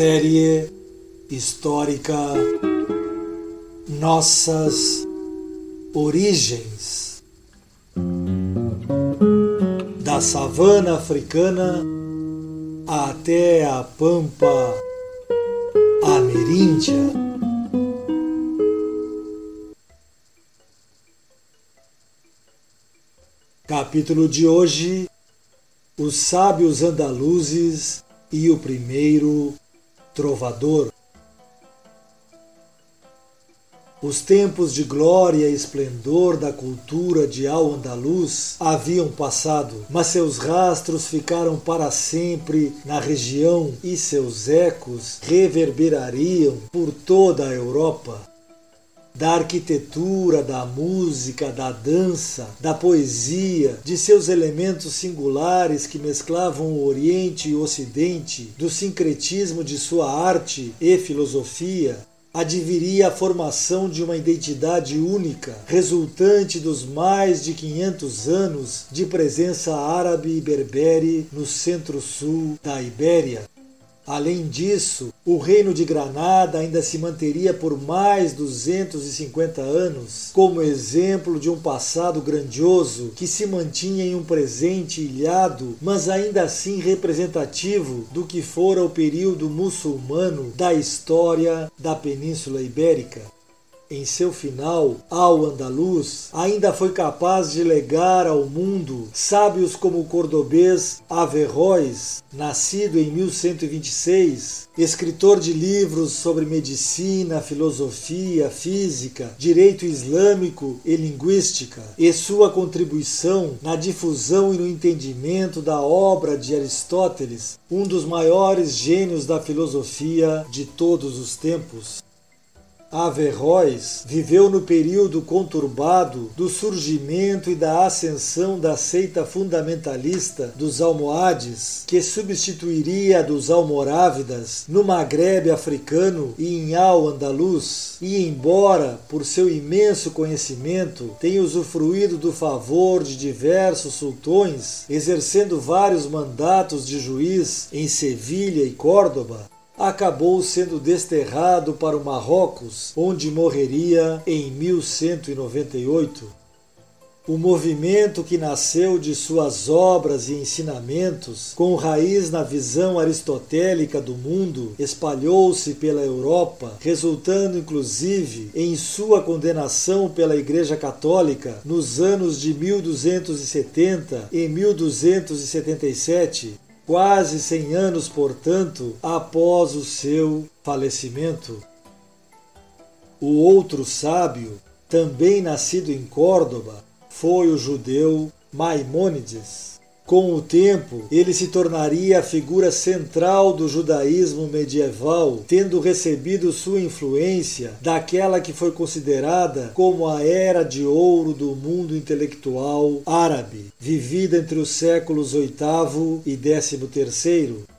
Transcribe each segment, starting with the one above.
Série histórica Nossas Origens da savana africana até a pampa ameríndia. Capítulo de hoje: Os sábios andaluzes e o primeiro trovador. Os tempos de glória e esplendor da cultura de Al-Andalus haviam passado, mas seus rastros ficaram para sempre na região e seus ecos reverberariam por toda a Europa da arquitetura, da música, da dança, da poesia, de seus elementos singulares que mesclavam o Oriente e o Ocidente, do sincretismo de sua arte e filosofia, adviria a formação de uma identidade única, resultante dos mais de 500 anos de presença árabe e berbere no centro-sul da Ibéria. Além disso, o reino de Granada ainda se manteria por mais 250 anos como exemplo de um passado grandioso que se mantinha em um presente ilhado, mas ainda assim representativo do que fora o período muçulmano da história da Península Ibérica em seu final, Al-Andalus ainda foi capaz de legar ao mundo sábios como o cordobês Averroes, nascido em 1126, escritor de livros sobre medicina, filosofia, física, direito islâmico e linguística, e sua contribuição na difusão e no entendimento da obra de Aristóteles, um dos maiores gênios da filosofia de todos os tempos. Averroes viveu no período conturbado do surgimento e da ascensão da seita fundamentalista dos Almohades, que substituiria a dos Almorávidas no Maghreb africano e em Al-Andalus, e embora, por seu imenso conhecimento, tenha usufruído do favor de diversos sultões, exercendo vários mandatos de juiz em Sevilha e Córdoba, acabou sendo desterrado para o Marrocos, onde morreria em 1198. O movimento que nasceu de suas obras e ensinamentos, com raiz na visão aristotélica do mundo, espalhou-se pela Europa, resultando inclusive em sua condenação pela Igreja Católica nos anos de 1270 e 1277 quase 100 anos, portanto, após o seu falecimento. O outro sábio, também nascido em Córdoba, foi o judeu Maimônides. Com o tempo, ele se tornaria a figura central do judaísmo medieval, tendo recebido sua influência daquela que foi considerada como a era de ouro do mundo intelectual árabe, vivida entre os séculos VIII e XIII.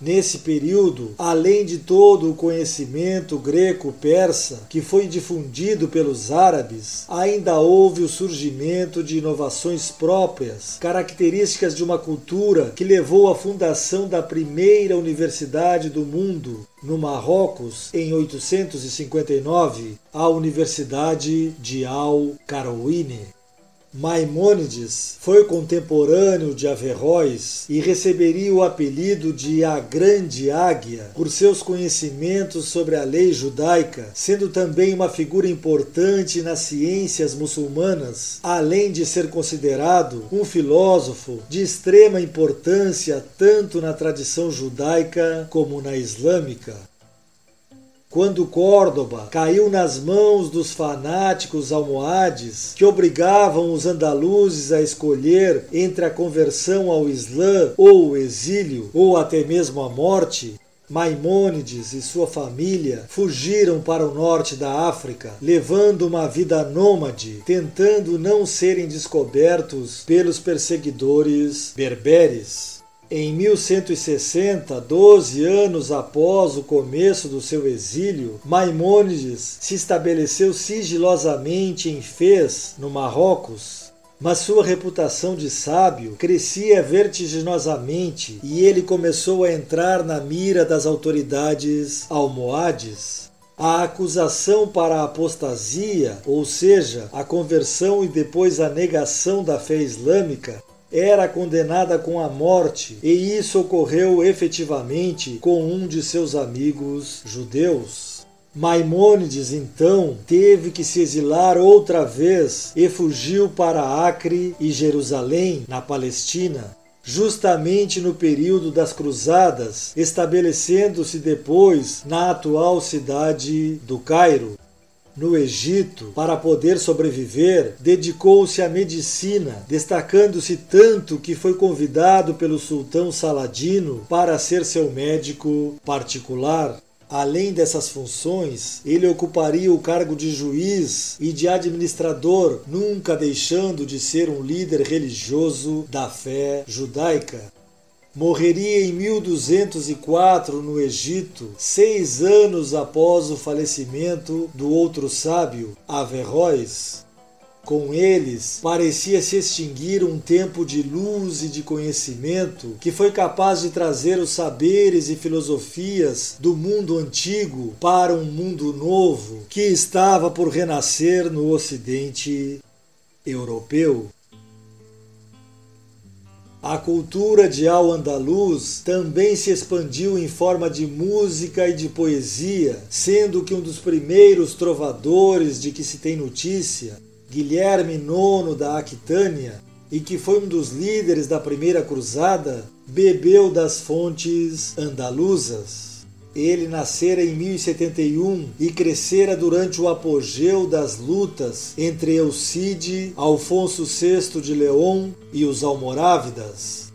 Nesse período, além de todo o conhecimento greco-persa que foi difundido pelos árabes, ainda houve o surgimento de inovações próprias, características de uma cultura que levou à fundação da primeira universidade do mundo, no Marrocos, em 859, a Universidade de Al-Qarawiyne. Maimônides foi contemporâneo de Averroes e receberia o apelido de a Grande Águia por seus conhecimentos sobre a lei judaica, sendo também uma figura importante nas ciências muçulmanas, além de ser considerado um filósofo de extrema importância tanto na tradição judaica como na islâmica. Quando Córdoba caiu nas mãos dos fanáticos almohades que obrigavam os andaluzes a escolher entre a conversão ao Islã ou o exílio, ou até mesmo a morte, Maimônides e sua família fugiram para o norte da África, levando uma vida nômade, tentando não serem descobertos pelos perseguidores berberes. Em 1160, doze anos após o começo do seu exílio, Maimônides se estabeleceu sigilosamente em Fez, no Marrocos. Mas sua reputação de sábio crescia vertiginosamente e ele começou a entrar na mira das autoridades almohades. A acusação para a apostasia, ou seja, a conversão e depois a negação da fé islâmica, era condenada com a morte, e isso ocorreu efetivamente com um de seus amigos judeus. Maimônides então teve que se exilar outra vez e fugiu para Acre e Jerusalém, na Palestina, justamente no período das Cruzadas, estabelecendo-se depois na atual cidade do Cairo no Egito, para poder sobreviver, dedicou-se à medicina, destacando-se tanto que foi convidado pelo sultão Saladino para ser seu médico particular. Além dessas funções, ele ocuparia o cargo de juiz e de administrador, nunca deixando de ser um líder religioso da fé judaica. Morreria em 1204 no Egito, seis anos após o falecimento do outro sábio, Averroes. Com eles, parecia se extinguir um tempo de luz e de conhecimento que foi capaz de trazer os saberes e filosofias do mundo antigo para um mundo novo que estava por renascer no Ocidente europeu. A cultura de Al-Andalus também se expandiu em forma de música e de poesia, sendo que um dos primeiros trovadores de que se tem notícia, Guilherme IX da Aquitânia, e que foi um dos líderes da primeira cruzada, bebeu das fontes andaluzas. Ele nascera em 1071 e crescera durante o apogeu das lutas entre Eucide, Alfonso VI de León e os Almorávidas.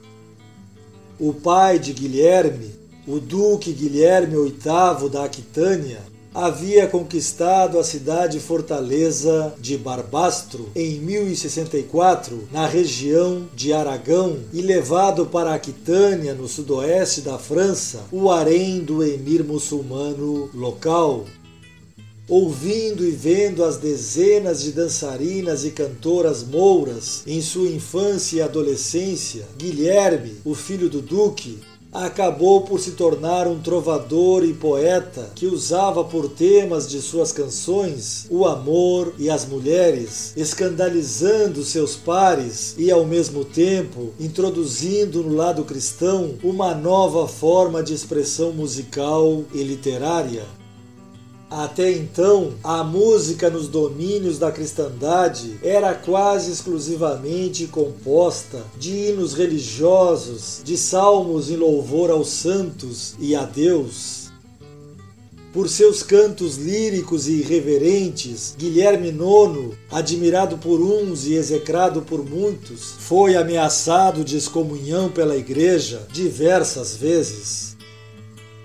O pai de Guilherme, o duque Guilherme VIII da Aquitânia, havia conquistado a cidade fortaleza de Barbastro em 1064, na região de Aragão, e levado para Aquitânia, no sudoeste da França, o harém do emir muçulmano local. Ouvindo e vendo as dezenas de dançarinas e cantoras mouras em sua infância e adolescência, Guilherme, o filho do duque, acabou por se tornar um trovador e poeta que usava por temas de suas canções o amor e as mulheres, escandalizando seus pares e, ao mesmo tempo, introduzindo no lado cristão uma nova forma de expressão musical e literária. Até então, a música nos domínios da cristandade era quase exclusivamente composta de hinos religiosos, de salmos em louvor aos santos e a Deus. Por seus cantos líricos e irreverentes, Guilherme IX, admirado por uns e execrado por muitos, foi ameaçado de excomunhão pela Igreja diversas vezes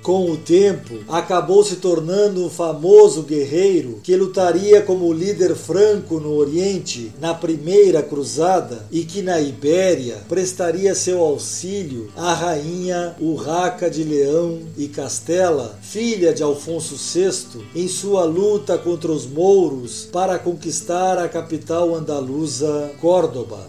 com o tempo, acabou se tornando um famoso guerreiro que lutaria como líder franco no Oriente na primeira cruzada e que na Ibéria prestaria seu auxílio à rainha Urraca de Leão e Castela, filha de Alfonso VI, em sua luta contra os mouros para conquistar a capital andaluza, Córdoba.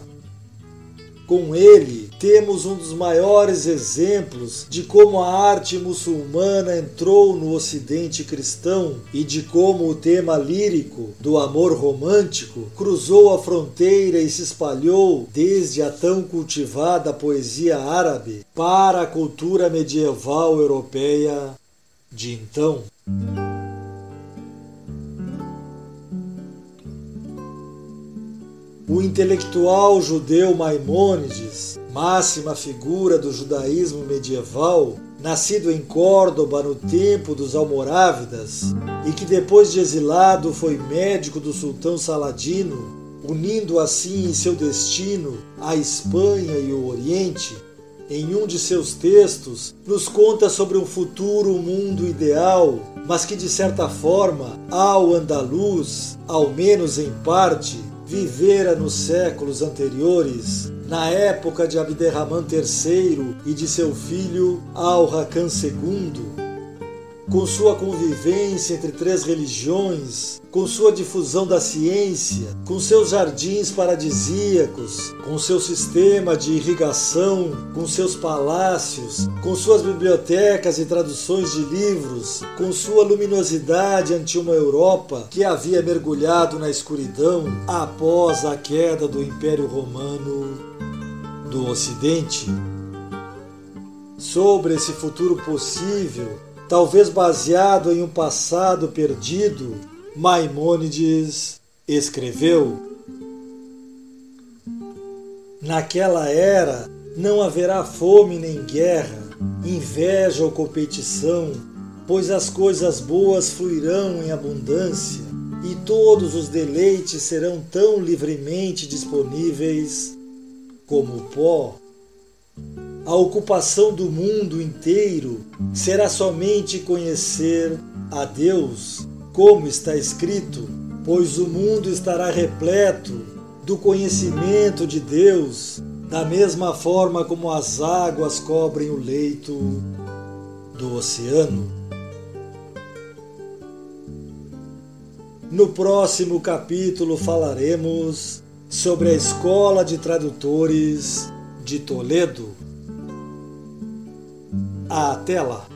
Com ele, temos um dos maiores exemplos de como a arte muçulmana entrou no ocidente cristão e de como o tema lírico do amor romântico cruzou a fronteira e se espalhou desde a tão cultivada poesia árabe para a cultura medieval europeia de então. O intelectual judeu Maimônides, máxima figura do judaísmo medieval, nascido em Córdoba no tempo dos Almorávidas e que depois de exilado foi médico do sultão Saladino, unindo assim em seu destino a Espanha e o Oriente, em um de seus textos, nos conta sobre um futuro mundo ideal, mas que de certa forma, ao andaluz, ao menos em parte, vivera nos séculos anteriores, na época de Abderrahman III e de seu filho Al-Hakam II, com sua convivência entre três religiões, com sua difusão da ciência, com seus jardins paradisíacos, com seu sistema de irrigação, com seus palácios, com suas bibliotecas e traduções de livros, com sua luminosidade ante uma Europa que havia mergulhado na escuridão após a queda do Império Romano do Ocidente. Sobre esse futuro possível, talvez baseado em um passado perdido, Maimônides escreveu: Naquela era não haverá fome nem guerra, inveja ou competição, pois as coisas boas fluirão em abundância e todos os deleites serão tão livremente disponíveis como o pó a ocupação do mundo inteiro será somente conhecer a Deus, como está escrito, pois o mundo estará repleto do conhecimento de Deus, da mesma forma como as águas cobrem o leito do oceano. No próximo capítulo falaremos sobre a Escola de Tradutores de Toledo. Até lá!